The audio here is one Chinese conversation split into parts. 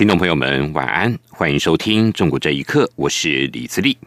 听众朋友们，晚安，欢迎收听《中国这一刻》，我是李自立。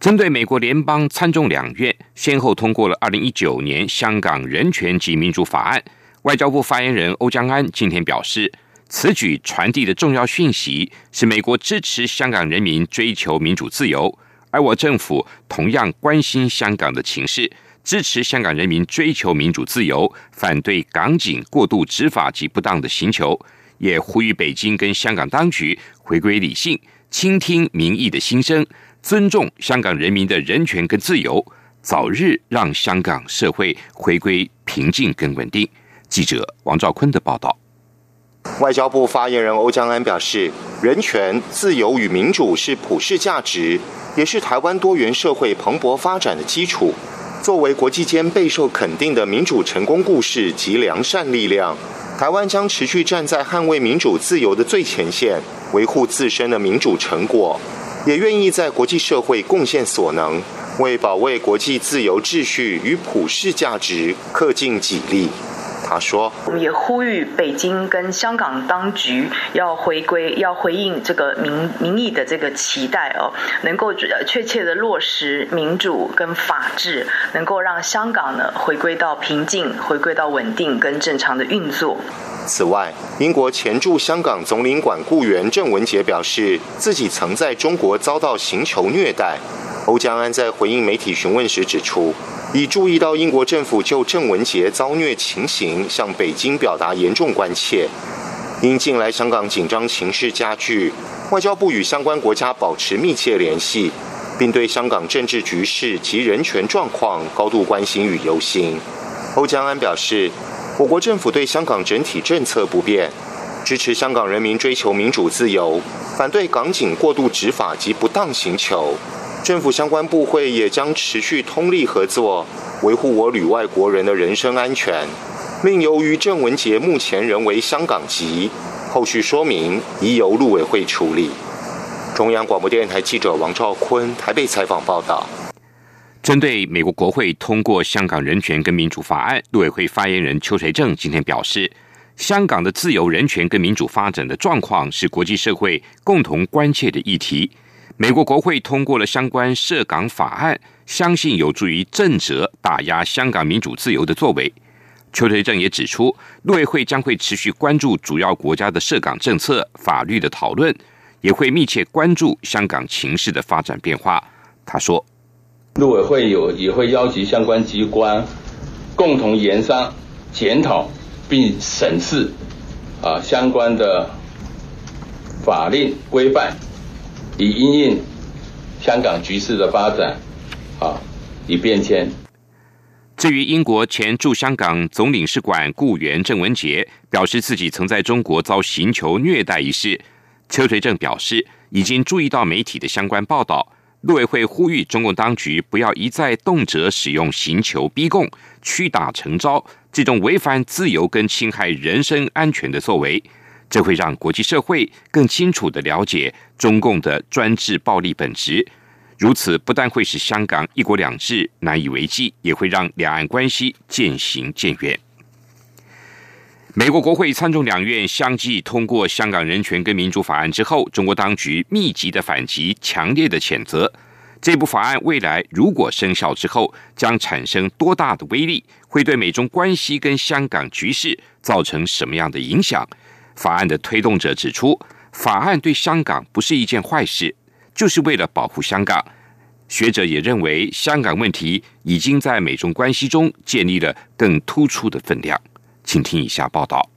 针对美国联邦参众两院先后通过了二零一九年香港人权及民主法案，外交部发言人欧江安今天表示，此举传递的重要讯息是美国支持香港人民追求民主自由，而我政府同样关心香港的情势，支持香港人民追求民主自由，反对港警过度执法及不当的行求。也呼吁北京跟香港当局回归理性，倾听民意的心声，尊重香港人民的人权跟自由，早日让香港社会回归平静跟稳定。记者王兆坤的报道。外交部发言人欧江安表示，人权、自由与民主是普世价值，也是台湾多元社会蓬勃发展的基础。作为国际间备受肯定的民主成功故事及良善力量。台湾将持续站在捍卫民主自由的最前线，维护自身的民主成果，也愿意在国际社会贡献所能，为保卫国际自由秩序与普世价值恪尽己力。他说：“我们也呼吁北京跟香港当局要回归，要回应这个民民意的这个期待哦，能够确切的落实民主跟法治，能够让香港呢回归到平静，回归到稳定跟正常的运作。”此外，英国前驻香港总领馆雇员郑文杰表示，自己曾在中国遭到刑求虐待。欧江安在回应媒体询问时指出。已注意到英国政府就郑文杰遭虐情形向北京表达严重关切。因近来香港紧张情势加剧，外交部与相关国家保持密切联系，并对香港政治局势及人权状况高度关心与忧心。欧江安表示，我国政府对香港整体政策不变，支持香港人民追求民主自由，反对港警过度执法及不当行求。政府相关部会也将持续通力合作，维护我旅外国人的人身安全。另由于郑文杰目前仍为香港籍，后续说明已由陆委会处理。中央广播电台记者王兆坤台北采访报道。针对美国国会通过香港人权跟民主法案，陆委会发言人邱垂正今天表示，香港的自由人权跟民主发展的状况是国际社会共同关切的议题。美国国会通过了相关涉港法案，相信有助于正则打压香港民主自由的作为。邱推正也指出，陆委会将会持续关注主要国家的涉港政策、法律的讨论，也会密切关注香港情势的发展变化。他说，陆委会有也会邀集相关机关共同研商、检讨并审视啊相关的法令规范。以因应香港局势的发展，啊，以变迁。至于英国前驻香港总领事馆雇员郑文杰表示自己曾在中国遭刑求虐待一事，邱垂正表示已经注意到媒体的相关报道，陆委会呼吁中共当局不要一再动辄使用刑求逼供、屈打成招这种违反自由跟侵害人身安全的作为。这会让国际社会更清楚的了解中共的专制暴力本质，如此不但会使香港一国两制难以为继，也会让两岸关系渐行渐远。美国国会参众两院相继通过香港人权跟民主法案之后，中国当局密集的反击，强烈的谴责这部法案未来如果生效之后，将产生多大的威力，会对美中关系跟香港局势造成什么样的影响？法案的推动者指出，法案对香港不是一件坏事，就是为了保护香港。学者也认为，香港问题已经在美中关系中建立了更突出的分量。请听以下报道。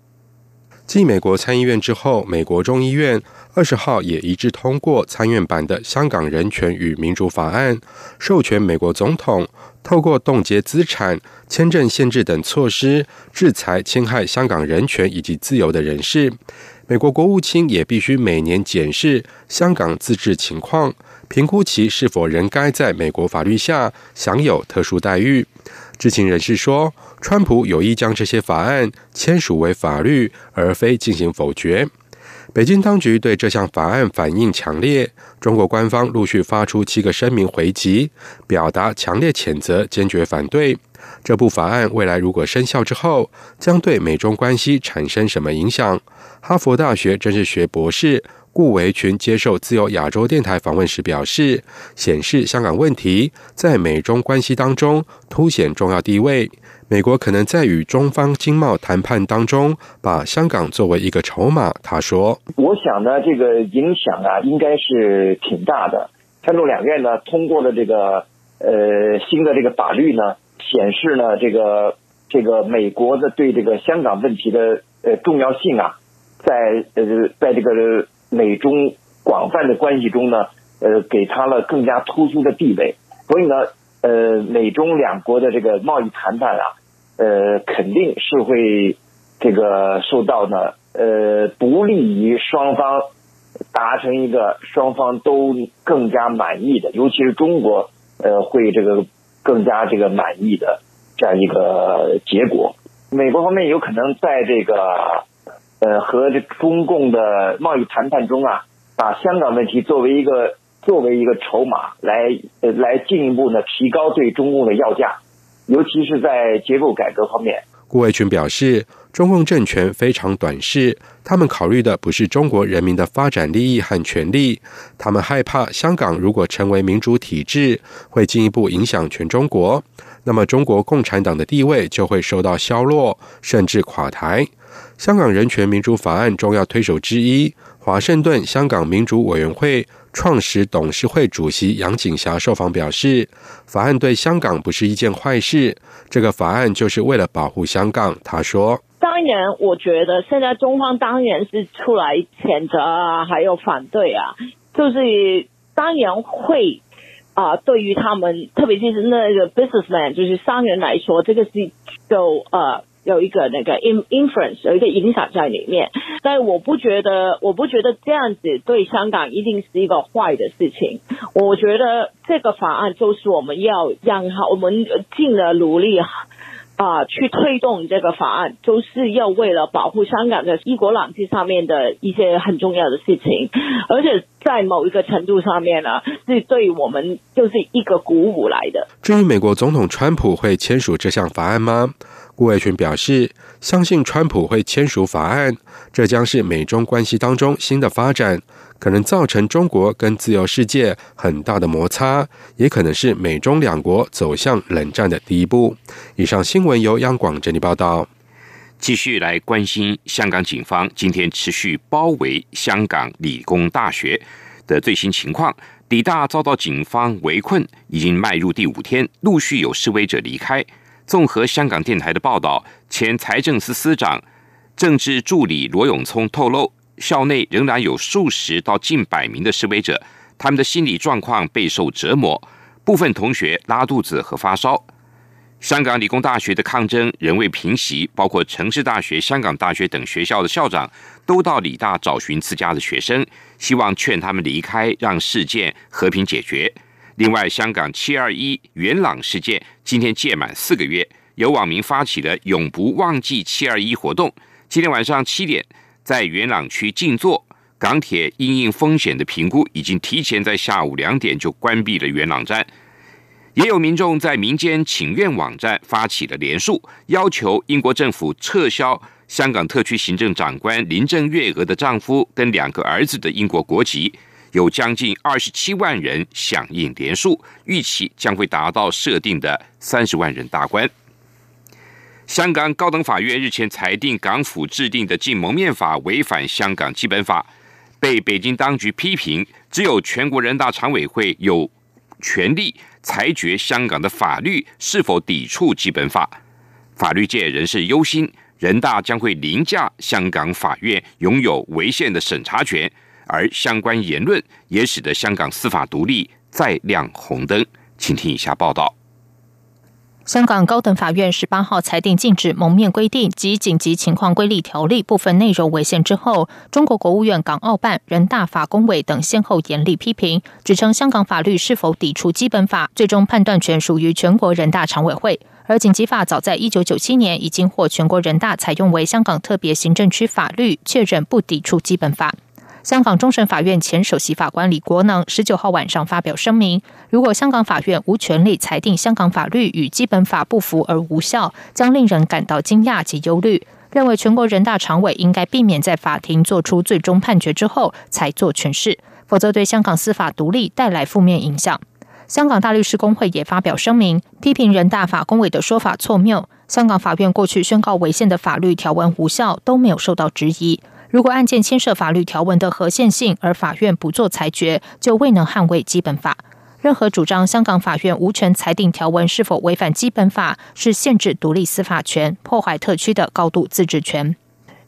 继美国参议院之后，美国众议院二十号也一致通过参院版的《香港人权与民主法案》，授权美国总统透过冻结资产、签证限制等措施制裁侵害香港人权以及自由的人士，美国国务卿也必须每年检视香港自治情况，评估其是否仍该在美国法律下享有特殊待遇。知情人士说，川普有意将这些法案签署为法律，而非进行否决。北京当局对这项法案反应强烈，中国官方陆续发出七个声明回击，表达强烈谴责，坚决反对。这部法案未来如果生效之后，将对美中关系产生什么影响？哈佛大学政治学博士顾维群接受自由亚洲电台访问时表示，显示香港问题在美中关系当中凸显重要地位。美国可能在与中方经贸谈判当中把香港作为一个筹码。他说：“我想呢，这个影响啊，应该是挺大的。参众两院呢通过了这个呃新的这个法律呢，显示呢这个这个美国的对这个香港问题的呃重要性啊，在呃在这个美中广泛的关系中呢，呃给他了更加突出的地位。所以呢。”呃，美中两国的这个贸易谈判啊，呃，肯定是会这个受到呢，呃，不利于双方达成一个双方都更加满意的，尤其是中国呃，会这个更加这个满意的这样一个结果。美国方面有可能在这个呃和这中共的贸易谈判中啊，把香港问题作为一个。作为一个筹码来呃来进一步呢提高对中共的要价，尤其是在结构改革方面。顾卫群表示，中共政权非常短视，他们考虑的不是中国人民的发展利益和权利，他们害怕香港如果成为民主体制，会进一步影响全中国，那么中国共产党的地位就会受到削弱，甚至垮台。香港人权民主法案重要推手之一，华盛顿香港民主委员会。创始董事会主席杨景霞受访表示，法案对香港不是一件坏事。这个法案就是为了保护香港。他说：“当然，我觉得现在中方当然是出来谴责啊，还有反对啊，就是当然会啊，对于他们，特别是那个 businessman，就是商人来说，这个是就呃。”有一个那个 in influence 有一个影响在里面，但我不觉得，我不觉得这样子对香港一定是一个坏的事情。我觉得这个法案就是我们要让好，我们尽了努力啊，去推动这个法案，就是要为了保护香港的一国两制上面的一些很重要的事情，而且在某一个程度上面呢，是对我们就是一个鼓舞来的。至于美国总统川普会签署这项法案吗？顾伟群表示，相信川普会签署法案，这将是美中关系当中新的发展，可能造成中国跟自由世界很大的摩擦，也可能是美中两国走向冷战的第一步。以上新闻由央广整理报道。继续来关心香港警方今天持续包围香港理工大学的最新情况，理大遭到警方围困，已经迈入第五天，陆续有示威者离开。综合香港电台的报道，前财政司司长、政治助理罗永聪透露，校内仍然有数十到近百名的示威者，他们的心理状况备受折磨，部分同学拉肚子和发烧。香港理工大学的抗争仍未平息，包括城市大学、香港大学等学校的校长都到理大找寻自家的学生，希望劝他们离开，让事件和平解决。另外，香港七二一元朗事件今天届满四个月，有网民发起了“永不忘记七二一”活动。今天晚上七点，在元朗区静坐。港铁因应风险的评估，已经提前在下午两点就关闭了元朗站。也有民众在民间请愿网站发起了连署，要求英国政府撤销香港特区行政长官林郑月娥的丈夫跟两个儿子的英国国籍。有将近二十七万人响应连署，预期将会达到设定的三十万人大关。香港高等法院日前裁定，港府制定的禁蒙面法违反香港基本法，被北京当局批评，只有全国人大常委会有权利裁决香港的法律是否抵触基本法。法律界人士忧心，人大将会凌驾香港法院拥有违宪的审查权。而相关言论也使得香港司法独立再亮红灯。请听以下报道：香港高等法院十八号裁定禁止蒙面规定及紧急情况规例条例部分内容违宪之后，中国国务院港澳办、人大法工委等先后严厉批评，指称香港法律是否抵触基本法，最终判断权属于全国人大常委会。而紧急法早在一九九七年已经获全国人大采用为香港特别行政区法律，确认不抵触基本法。香港终审法院前首席法官李国能十九号晚上发表声明：如果香港法院无权利裁定香港法律与基本法不符而无效，将令人感到惊讶及忧虑。认为全国人大常委应该避免在法庭作出最终判决之后才做诠释，否则对香港司法独立带来负面影响。香港大律师公会也发表声明，批评人大法工委的说法错谬。香港法院过去宣告违宪的法律条文无效，都没有受到质疑。如果案件牵涉法律条文的合宪性，而法院不做裁决，就未能捍卫基本法。任何主张香港法院无权裁定条文是否违反基本法，是限制独立司法权、破坏特区的高度自治权。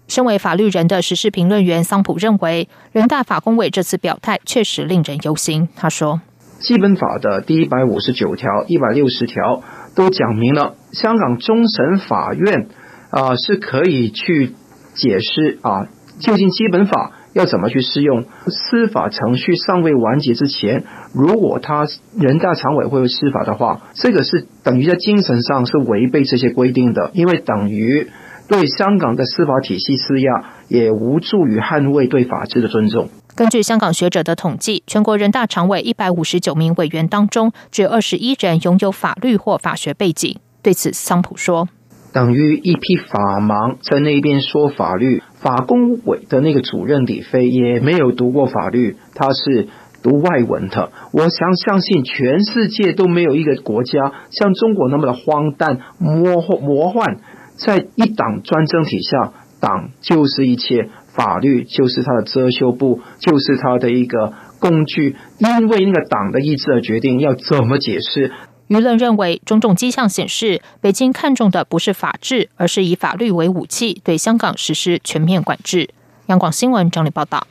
身为法律人的时事评论员桑普认为，人大法工委这次表态确实令人忧心。他说：“基本法的第一百五十九条、一百六十条都讲明了，香港终审法院啊是可以去解释啊。”究竟基本法要怎么去适用？司法程序尚未完结之前，如果他人大常委会司法的话，这个是等于在精神上是违背这些规定的，因为等于对香港的司法体系施压，也无助于捍卫对法治的尊重。根据香港学者的统计，全国人大常委一百五十九名委员当中，只有二十一人拥有法律或法学背景。对此，桑普说。等于一批法盲在那边说法律，法工委的那个主任李飞也没有读过法律，他是读外文的。我想相信全世界都没有一个国家像中国那么的荒诞、魔幻、魔幻。在一党专政体下，党就是一切，法律就是他的遮羞布，就是他的一个工具。因为那个党的意志而决定要怎么解释。舆论认为，种种迹象显示，北京看重的不是法治，而是以法律为武器，对香港实施全面管制。央广新闻整理报道：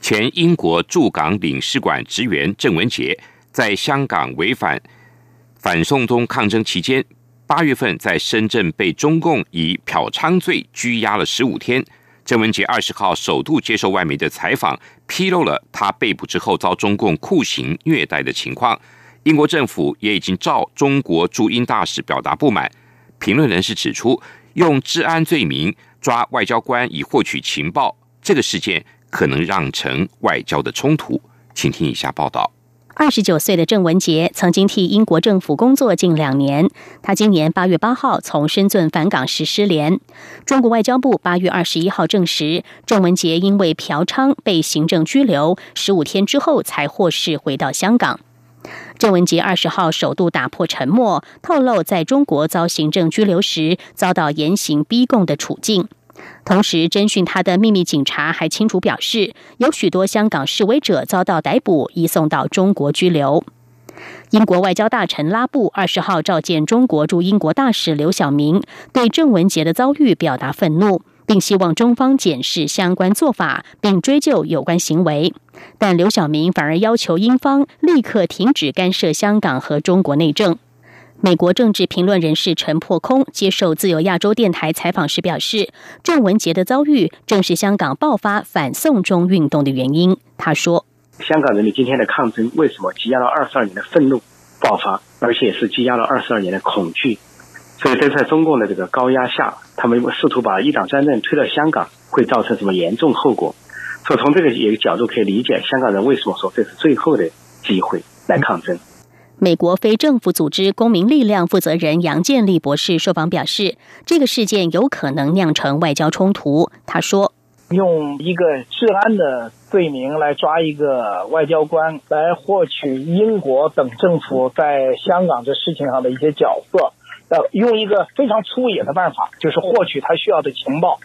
前英国驻港领事馆职员郑文杰在香港违反反送中抗争期间，八月份在深圳被中共以嫖娼罪拘押了十五天。郑文杰二十号首度接受外媒的采访，披露了他被捕之后遭中共酷刑虐待的情况。英国政府也已经照中国驻英大使表达不满。评论人士指出，用治安罪名抓外交官以获取情报，这个事件可能让成外交的冲突。请听以下报道：二十九岁的郑文杰曾经替英国政府工作近两年。他今年八月八号从深圳返港时失联。中国外交部八月二十一号证实，郑文杰因为嫖娼被行政拘留，十五天之后才获释回到香港。郑文杰二十号首度打破沉默，透露在中国遭行政拘留时遭到严刑逼供的处境。同时，侦讯他的秘密警察还清楚表示，有许多香港示威者遭到逮捕，移送到中国拘留。英国外交大臣拉布二十号召见中国驻英国大使刘晓明，对郑文杰的遭遇表达愤怒。并希望中方检视相关做法，并追究有关行为。但刘晓明反而要求英方立刻停止干涉香港和中国内政。美国政治评论人士陈破空接受自由亚洲电台采访时表示，郑文杰的遭遇正是香港爆发反送中运动的原因。他说：“香港人民今天的抗争为什么积压了二十二年的愤怒爆发，而且是积压了二十二年的恐惧？”所以这，在中共的这个高压下，他们试图把一党专政推到香港，会造成什么严重后果？所以，从这个一个角度可以理解，香港人为什么说这是最后的机会来抗争。美国非政府组织公民力量负责人杨建立博士受访表示，这个事件有可能酿成外交冲突。他说：“用一个治安的罪名来抓一个外交官，来获取英国等政府在香港这事情上的一些角色。”呃，用一个非常粗野的办法，就是获取他需要的情报，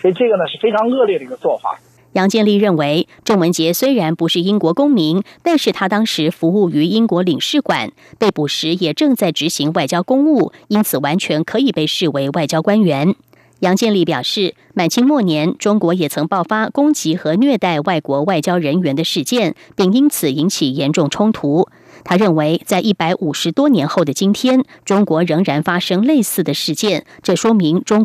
所以这个呢是非常恶劣的一个做法。杨建立认为，郑文杰虽然不是英国公民，但是他当时服务于英国领事馆，被捕时也正在执行外交公务，因此完全可以被视为外交官员。杨建立表示，满清末年，中国也曾爆发攻击和虐待外国外交人员的事件，并因此引起严重冲突。他认为，在一百五十多年后的今天，中国仍然发生类似的事件，这说明中